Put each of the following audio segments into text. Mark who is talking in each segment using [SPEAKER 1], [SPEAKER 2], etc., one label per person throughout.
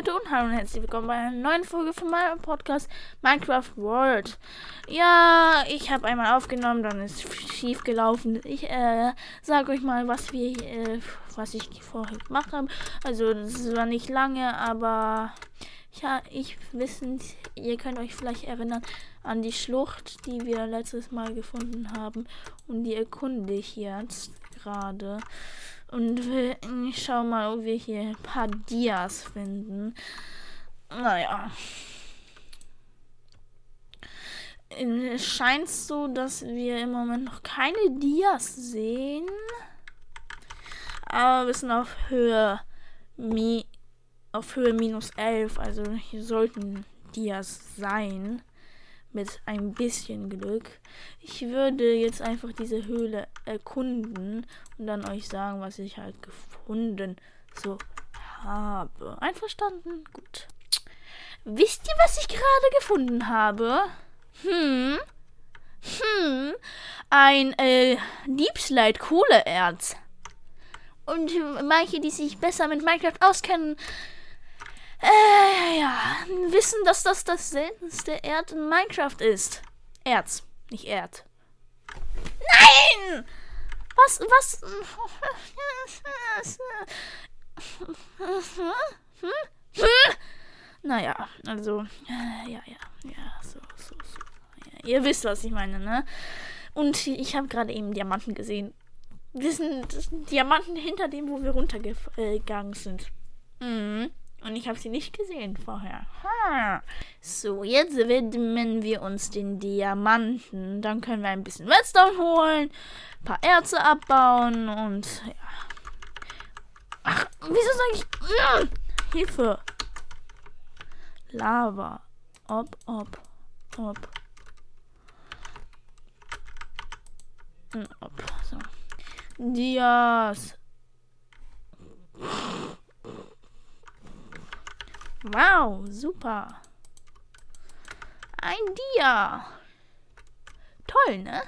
[SPEAKER 1] Leute und hallo und herzlich willkommen bei einer neuen Folge von meinem Podcast Minecraft World. Ja, ich habe einmal aufgenommen, dann ist schief gelaufen. Ich äh, sage euch mal, was wir, äh, was ich vorher gemacht habe. Also das war nicht lange, aber ja, ich wissen, ihr könnt euch vielleicht erinnern an die Schlucht, die wir letztes Mal gefunden haben und die erkunde ich jetzt gerade. Und ich schau mal, ob wir hier ein paar Dias finden. Naja. Es scheint so, dass wir im Moment noch keine Dias sehen. Aber wir sind auf Höhe, Mi auf Höhe minus 11. Also hier sollten Dias sein mit ein bisschen Glück. Ich würde jetzt einfach diese Höhle erkunden und dann euch sagen, was ich halt gefunden so habe. Einverstanden? Gut. Wisst ihr, was ich gerade gefunden habe? Hm? Hm? Ein äh, Slide Kohleerz. Und manche, die sich besser mit Minecraft auskennen, äh, ja, wissen, dass das das seltenste Erd in Minecraft ist. Erz, nicht Erd. Nein! Was, was? Naja, also, äh, ja, ja, ja, so, so, so. Ja, ihr wisst, was ich meine, ne? Und ich habe gerade eben Diamanten gesehen. Das sind, das sind Diamanten hinter dem, wo wir runtergegangen sind. Mhm. Und ich habe sie nicht gesehen vorher. Ha. So, jetzt widmen wir uns den Diamanten. Dann können wir ein bisschen Redstone holen, ein paar Erze abbauen und ja. Ach, wieso sage ich. Hm, Hilfe. Lava. Ob, ob, ob. Hm, ob. So. Dias. Wow, super. Ein Dia. Toll, ne?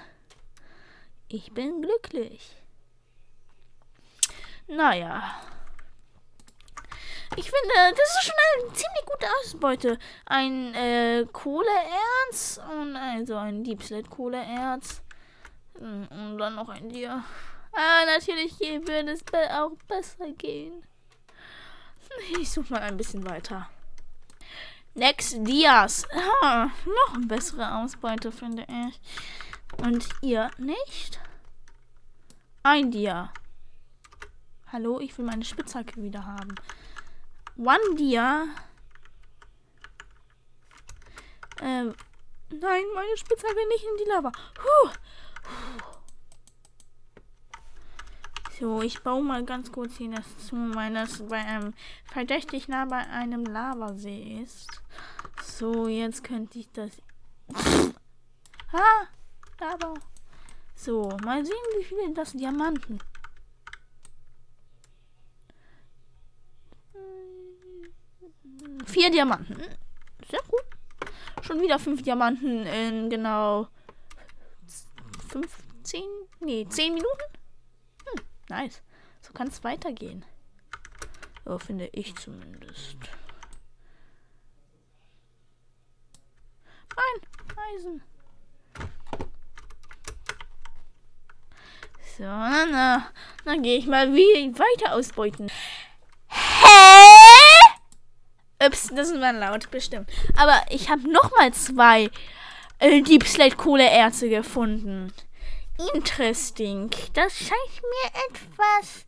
[SPEAKER 1] Ich bin glücklich. Naja. Ich finde, das ist schon eine ziemlich gute Ausbeute. Ein äh, Kohleerz und also ein Deep Slate Kohleerz. Hm, und dann noch ein Dia. Ah, natürlich würde es auch besser gehen. Ich suche mal ein bisschen weiter. Next Dias. Ah, noch eine bessere Ausbeute, finde ich. Und ihr nicht? Ein Dia. Hallo, ich will meine Spitzhacke wieder haben. One Dia. Ähm, nein, meine Spitzhacke nicht in die Lava. Puh. Puh. So, ich baue mal ganz kurz hier das zu, weil das bei einem verdächtig nah bei einem Lavasee ist. So, jetzt könnte ich das. Ah, Lava. So, mal sehen, wie viele das Diamanten. Vier Diamanten. Sehr gut. Schon wieder fünf Diamanten in genau 15, nee, 10 Minuten. Nice. So kann es weitergehen. So finde ich zumindest. Nein, Eisen. So, na, na. Dann gehe ich mal wie weiter ausbeuten. Hä? Ups, das ist mal laut, bestimmt. Aber ich habe noch mal zwei äh, Deep Slate Kohleerze gefunden. Interesting. Das scheint mir etwas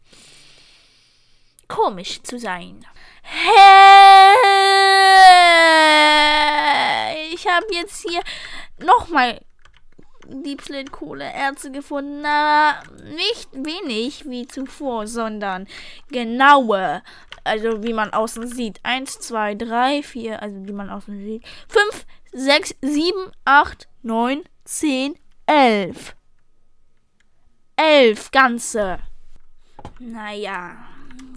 [SPEAKER 1] komisch zu sein. Ich habe jetzt hier nochmal Deep Kohle Erze gefunden, aber nicht wenig wie zuvor, sondern genaue. Also wie man außen sieht. 1, 2, 3, 4, also wie man außen sieht. 5, 6, 7, 8, 9, 10, 11 elf ganze. Naja,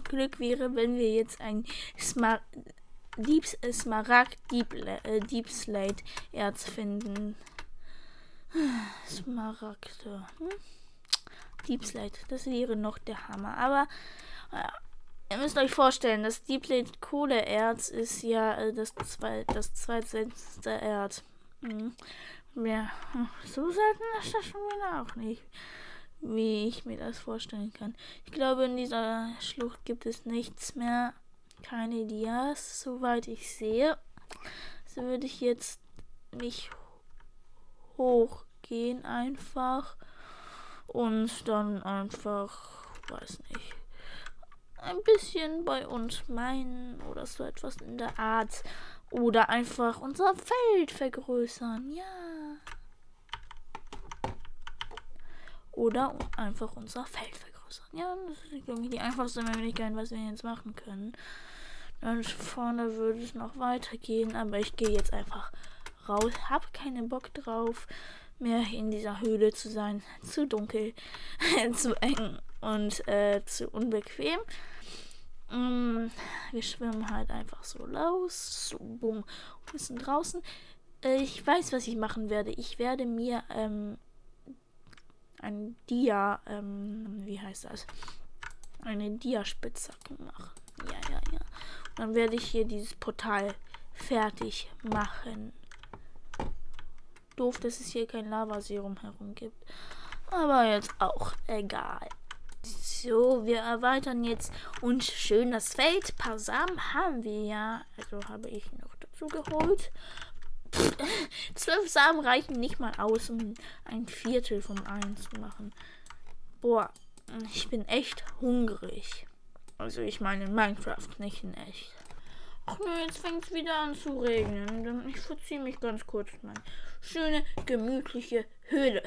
[SPEAKER 1] Glück wäre, wenn wir jetzt ein Smar Deep Smaragd Deep, äh, Deep Slate Erz finden. Smaragde. Hm? Deep Slate, das wäre noch der Hammer. Aber ja, Ihr müsst euch vorstellen, das Deepplate Kohleerz ist ja äh, das, zwei, das zweitseltenste Erd. Mhm. Ja, so selten ist das schon wieder auch nicht, wie ich mir das vorstellen kann. Ich glaube, in dieser Schlucht gibt es nichts mehr. Keine Dias, soweit ich sehe. So würde ich jetzt mich hochgehen einfach und dann einfach, weiß nicht, ein bisschen bei uns meinen oder so etwas in der Art. Oder einfach unser Feld vergrößern, ja. Oder einfach unser Feld vergrößern. Ja, das ist irgendwie die einfachste Möglichkeit, was wir jetzt machen können. Dann vorne würde es noch weitergehen, aber ich gehe jetzt einfach raus. Hab keinen Bock drauf, mehr in dieser Höhle zu sein. Zu dunkel, zu eng und äh, zu unbequem. Mm, wir schwimmen halt einfach so los. So, bumm. Wir sind draußen. Äh, ich weiß, was ich machen werde. Ich werde mir ähm, ein Dia, ähm, wie heißt das? Eine Dia-Spitzhacke machen. Ja, ja, ja. Und dann werde ich hier dieses Portal fertig machen. Doof, dass es hier kein Lavaserum herum gibt. Aber jetzt auch egal. So, wir erweitern jetzt uns schön das Feld. Ein paar Samen haben wir ja. Also habe ich noch dazu geholt. Zwölf Samen reichen nicht mal aus, um ein Viertel vom einen zu machen. Boah, ich bin echt hungrig. Also ich meine in Minecraft, nicht in echt. Ach nö, jetzt fängt es wieder an zu regnen. Ich verziehe mich ganz kurz in meine schöne, gemütliche Höhle.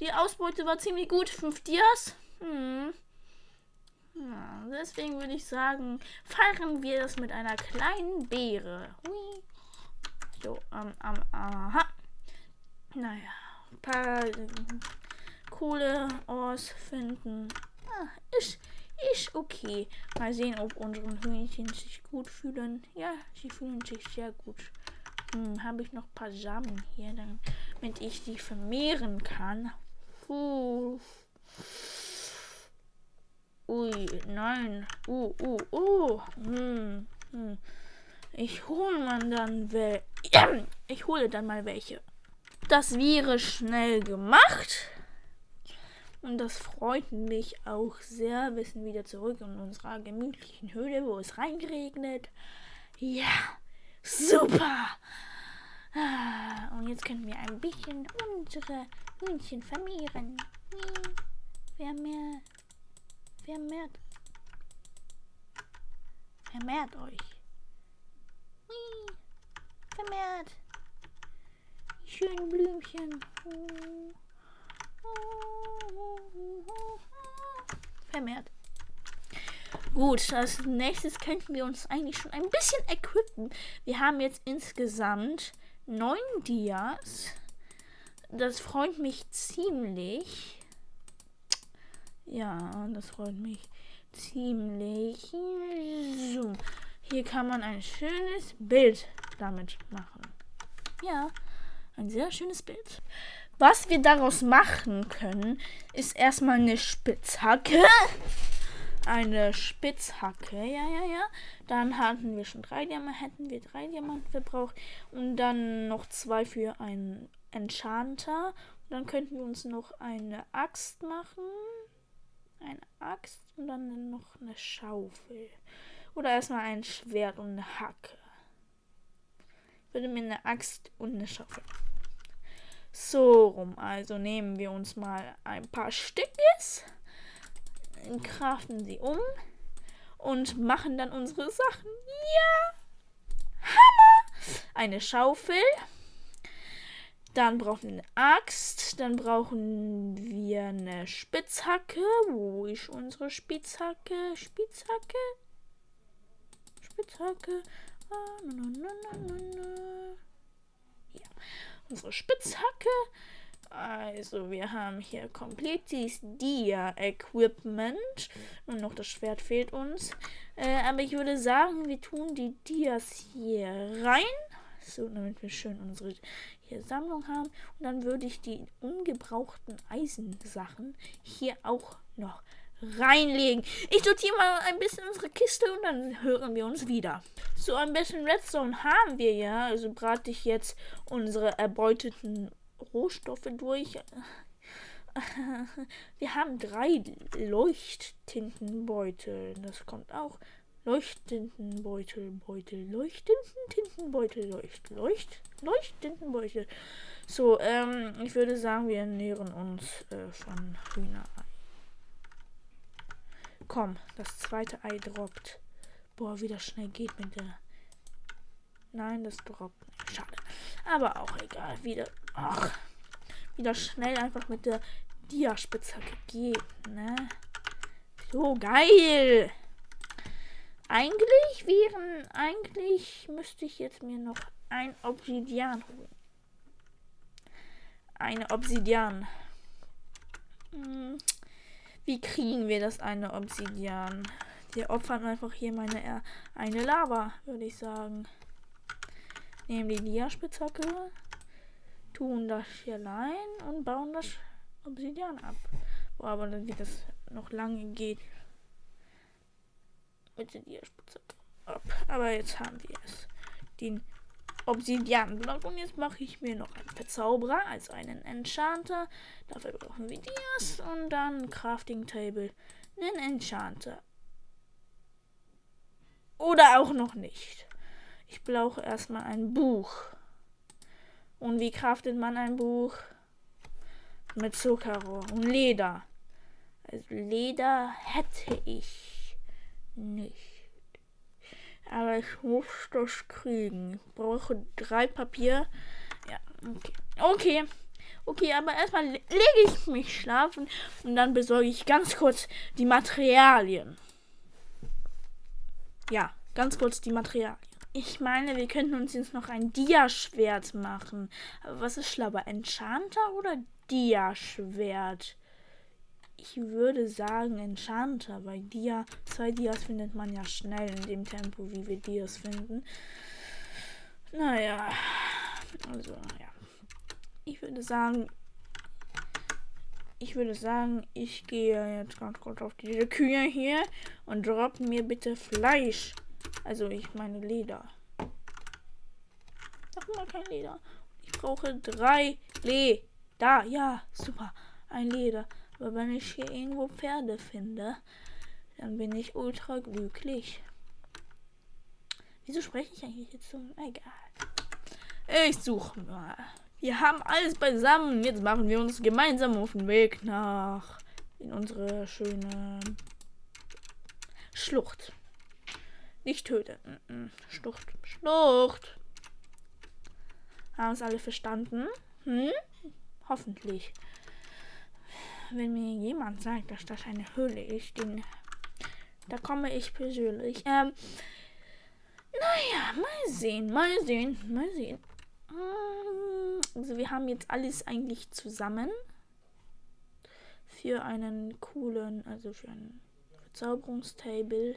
[SPEAKER 1] Die Ausbeute war ziemlich gut. Fünf Dias. Hm. Ja, deswegen würde ich sagen, feiern wir das mit einer kleinen Beere. Hui. So, ähm, ähm, aha. Naja, ein paar äh, coole Ors finden. Ah, ist, ist okay. Mal sehen, ob unsere Hühnchen sich gut fühlen. Ja, sie fühlen sich sehr gut. Hm, habe ich noch ein paar Samen hier, damit ich die vermehren kann. Puh. Ui, nein. Uh, uh, uh. Hm, hm. Ich hole man dann wel Ich hole dann mal welche. Das wäre schnell gemacht. Und das freut mich auch sehr. Wir sind wieder zurück in unserer gemütlichen Höhle, wo es reingeregnet. Ja, super. Ah, und jetzt können wir ein bisschen unsere Hühnchen vermehren. Vermehrt. Vermehrt. Vermehrt euch. Hui. Vermehrt. Die schönen Blümchen. Vermehrt. Gut, als nächstes könnten wir uns eigentlich schon ein bisschen equippen. Wir haben jetzt insgesamt neun Dias. Das freut mich ziemlich. Ja, das freut mich ziemlich. So. Hier kann man ein schönes Bild damit machen. Ja, ein sehr schönes Bild. Was wir daraus machen können, ist erstmal eine Spitzhacke. Eine Spitzhacke, ja, ja, ja. Dann hatten wir schon drei Diamanten, hätten wir drei Diamanten verbraucht. Und dann noch zwei für einen Enchanter. Und dann könnten wir uns noch eine Axt machen eine Axt und dann noch eine Schaufel. Oder erstmal ein Schwert und eine Hacke. Ich würde mir eine Axt und eine Schaufel. So rum. Also nehmen wir uns mal ein paar Stückes, kraften sie um und machen dann unsere Sachen. Ja! Hammer! Eine Schaufel. Dann brauchen wir eine Axt. Dann brauchen wir eine Spitzhacke. Wo ist unsere Spitzhacke? Spitzhacke? Spitzhacke. Ah, na, na, na, ja, unsere Spitzhacke. Also, wir haben hier komplettes Dia-Equipment. Und noch das Schwert fehlt uns. Äh, aber ich würde sagen, wir tun die Dias hier rein. So, damit wir schön unsere hier Sammlung haben. Und dann würde ich die ungebrauchten Eisensachen hier auch noch reinlegen. Ich sortiere mal ein bisschen unsere Kiste und dann hören wir uns wieder. So ein bisschen Redstone haben wir ja. Also brate ich jetzt unsere erbeuteten Rohstoffe durch. Wir haben drei Leuchttintenbeutel. Das kommt auch. Leuchttintenbeutel, Beutel, Leuchttintenbeutel, Leucht, Leucht, Leuchttintenbeutel. So, ähm, ich würde sagen, wir ernähren uns äh, von Hühnerei. Komm, das zweite Ei droppt. Boah, wie das schnell geht mit der. Nein, das droppt nicht. Schade. Aber auch egal. Wieder. Ach. Wieder schnell einfach mit der Diaspitzhacke geht, ne? So geil! Eigentlich wären. Eigentlich müsste ich jetzt mir noch ein Obsidian holen. Eine Obsidian. Wie kriegen wir das eine Obsidian? Wir opfern einfach hier meine eine Lava, würde ich sagen. Nehmen die Dia-Spitzhacke, tun das hier rein und bauen das Obsidian ab. Boah, aber dann wird das noch lange geht. Mit der Dia-Spitzhacke ab. Aber jetzt haben wir es. Den Obsidianblock. Und jetzt mache ich mir noch einen Verzauberer, also einen Enchanter. Dafür brauchen wir Dias und dann Crafting Table, einen Enchanter. Oder auch noch nicht. Ich brauche erstmal ein Buch. Und wie craftet man ein Buch? Mit Zuckerrohr und Leder. Also Leder hätte ich nicht. Aber ich muss das kriegen. Ich brauche drei Papier. Ja, okay. Okay. Okay, aber erstmal lege ich mich schlafen und dann besorge ich ganz kurz die Materialien. Ja, ganz kurz die Materialien. Ich meine, wir könnten uns jetzt noch ein Dia-Schwert machen. Aber was ist schlauer? Enchanter oder Dia-Schwert? Ich würde sagen Enchanter, weil Dia, zwei Dias findet man ja schnell in dem Tempo, wie wir Dias finden. Naja, also, ja. Ich würde sagen, ich würde sagen, ich gehe jetzt ganz kurz auf diese Kühe hier und droppe mir bitte Fleisch. Also, ich meine Leder. Sag mal kein Leder. Ich brauche drei Leder. Ja, super. Ein Leder. Aber wenn ich hier irgendwo Pferde finde, dann bin ich ultra glücklich. Wieso spreche ich eigentlich jetzt so? Egal. Ich suche mal. Wir haben alles beisammen. Jetzt machen wir uns gemeinsam auf den Weg nach in unsere schöne Schlucht. Nicht töten. Schlucht. Schlucht. Haben es alle verstanden? Hm? Hoffentlich wenn mir jemand sagt, dass das eine Höhle ist, den, da komme ich persönlich. Ähm, naja, mal sehen, mal sehen, mal sehen. Mm, also wir haben jetzt alles eigentlich zusammen für einen coolen, also für ein Verzauberungstable.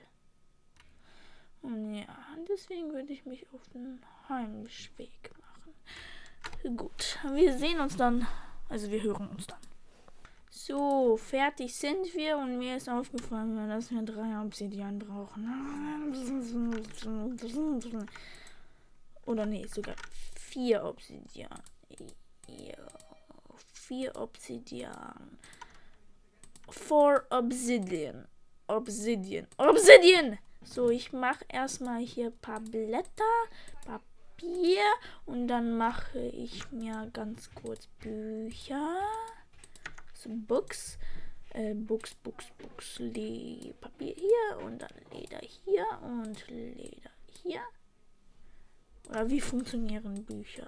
[SPEAKER 1] Und ja, deswegen würde ich mich auf den Heimweg machen. Gut, wir sehen uns dann, also wir hören uns dann. So, fertig sind wir und mir ist aufgefallen, dass wir drei Obsidian brauchen. Oder nee, sogar vier Obsidian. Ja, vier Obsidian. Four Obsidian. Obsidian. Obsidian! So, ich mache erstmal hier ein paar Blätter, Papier und dann mache ich mir ganz kurz Bücher. Books. Äh, Books, Books, Books. Le Papier hier und dann Leder hier und Leder hier. Oder wie funktionieren Bücher?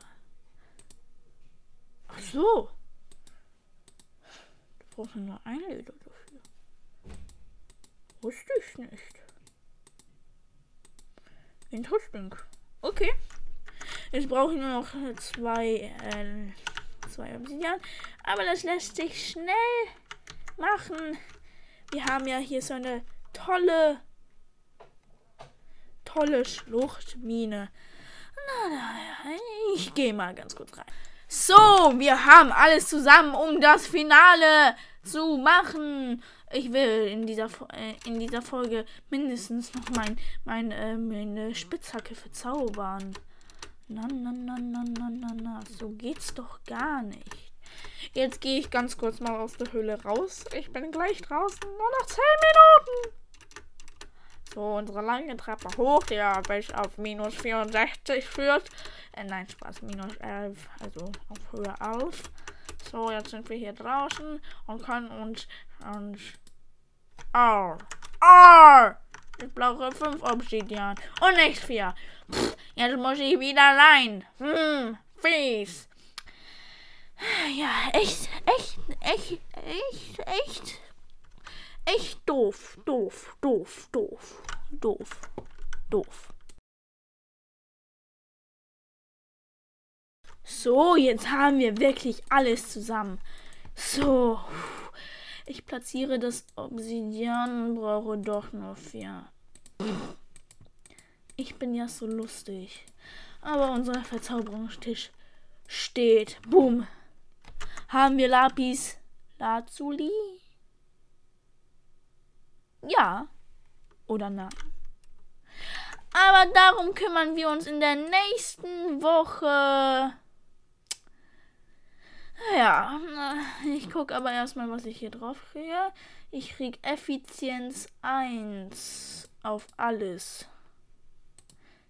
[SPEAKER 1] Ach so. Da braucht man nur ein Leder dafür. Wusste ich nicht. Interessant. Okay. Jetzt brauche ich nur noch zwei äh, zwei Obsidian. Aber das lässt sich schnell machen. Wir haben ja hier so eine tolle, tolle Schluchtmine. Na, na, ich gehe mal ganz kurz rein. So, wir haben alles zusammen, um das Finale zu machen. Ich will in dieser, äh, in dieser Folge mindestens noch mein, mein, äh, meine Spitzhacke verzaubern. Na, na, na, na, na, na, na. So geht's doch gar nicht. Jetzt gehe ich ganz kurz mal aus der Höhle raus. Ich bin gleich draußen. Nur noch 10 Minuten. So, unsere lange Treppe hoch, die bis auf minus 64 führt. Äh, nein, Spaß, minus 11, also auf Höhe 11. So, jetzt sind wir hier draußen und können uns. uns oh. Oh! Ich brauche 5 Obsidian und nicht 4. jetzt muss ich wieder rein. Hm, fies. Ja, echt, echt, echt, echt, echt echt doof, doof, doof, doof, doof, doof. So, jetzt haben wir wirklich alles zusammen. So, ich platziere das Obsidian und brauche doch nur vier. Ich bin ja so lustig. Aber unser Verzauberungstisch steht. Boom. Haben wir Lapis Lazuli? Ja oder nein. Aber darum kümmern wir uns in der nächsten Woche. Ja, ich gucke aber erstmal, was ich hier drauf kriege. Ich krieg Effizienz 1 auf alles.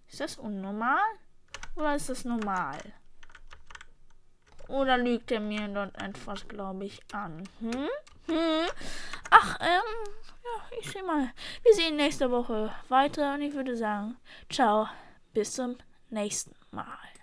[SPEAKER 1] Ist das unnormal? Oder ist das normal? Oder lügt er mir dort etwas, glaube ich, an? Hm? Hm? Ach, ähm, ja, ich sehe mal. Wir sehen nächste Woche weiter und ich würde sagen, ciao, bis zum nächsten Mal.